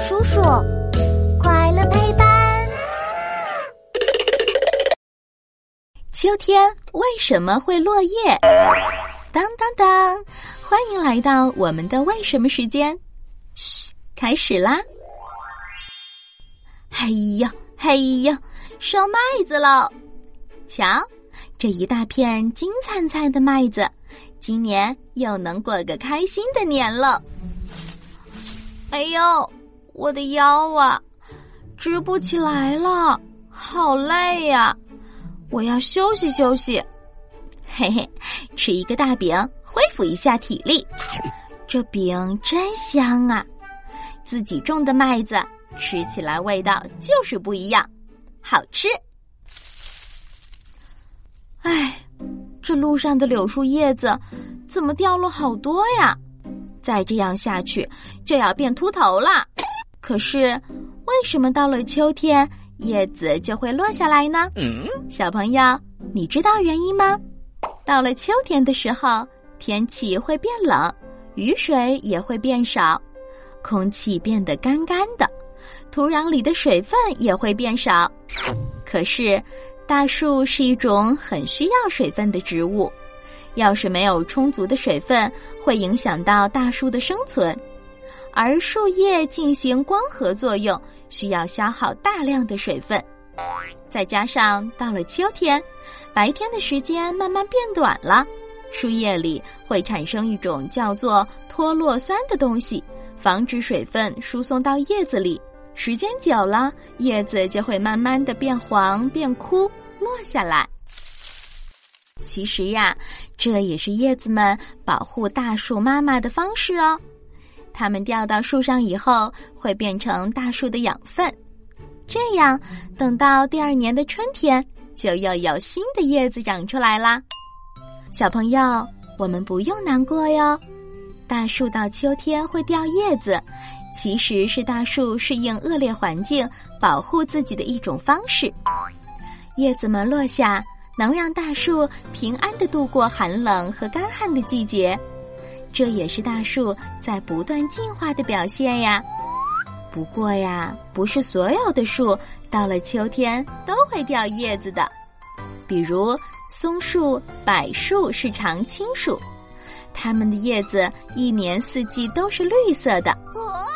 叔叔，快乐陪伴。秋天为什么会落叶？当当当！欢迎来到我们的为什么时间。嘘，开始啦！嘿呦嘿呦，收麦子喽！瞧，这一大片金灿灿的麦子，今年又能过个开心的年了。哎呦，我的腰啊，直不起来了，好累呀！我要休息休息。嘿嘿，吃一个大饼，恢复一下体力。这饼真香啊！自己种的麦子，吃起来味道就是不一样，好吃。哎，这路上的柳树叶子怎么掉了好多呀？再这样下去就要变秃头了。可是，为什么到了秋天叶子就会落下来呢？小朋友，你知道原因吗？到了秋天的时候，天气会变冷，雨水也会变少，空气变得干干的，土壤里的水分也会变少。可是，大树是一种很需要水分的植物。要是没有充足的水分，会影响到大树的生存。而树叶进行光合作用，需要消耗大量的水分。再加上到了秋天，白天的时间慢慢变短了，树叶里会产生一种叫做脱落酸的东西，防止水分输送到叶子里。时间久了，叶子就会慢慢的变黄、变枯，落下来。其实呀，这也是叶子们保护大树妈妈的方式哦。它们掉到树上以后，会变成大树的养分，这样等到第二年的春天，就又有新的叶子长出来啦。小朋友，我们不用难过哟。大树到秋天会掉叶子，其实是大树适应恶劣环境、保护自己的一种方式。叶子们落下。能让大树平安的度过寒冷和干旱的季节，这也是大树在不断进化的表现呀。不过呀，不是所有的树到了秋天都会掉叶子的，比如松树、柏树是常青树，它们的叶子一年四季都是绿色的。哦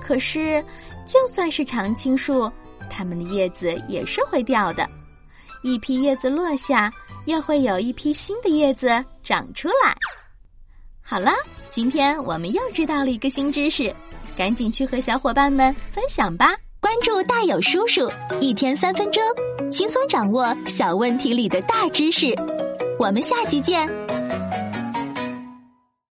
可是，就算是常青树，它们的叶子也是会掉的。一批叶子落下，又会有一批新的叶子长出来。好了，今天我们又知道了一个新知识，赶紧去和小伙伴们分享吧！关注大有叔叔，一天三分钟，轻松掌握小问题里的大知识。我们下期见。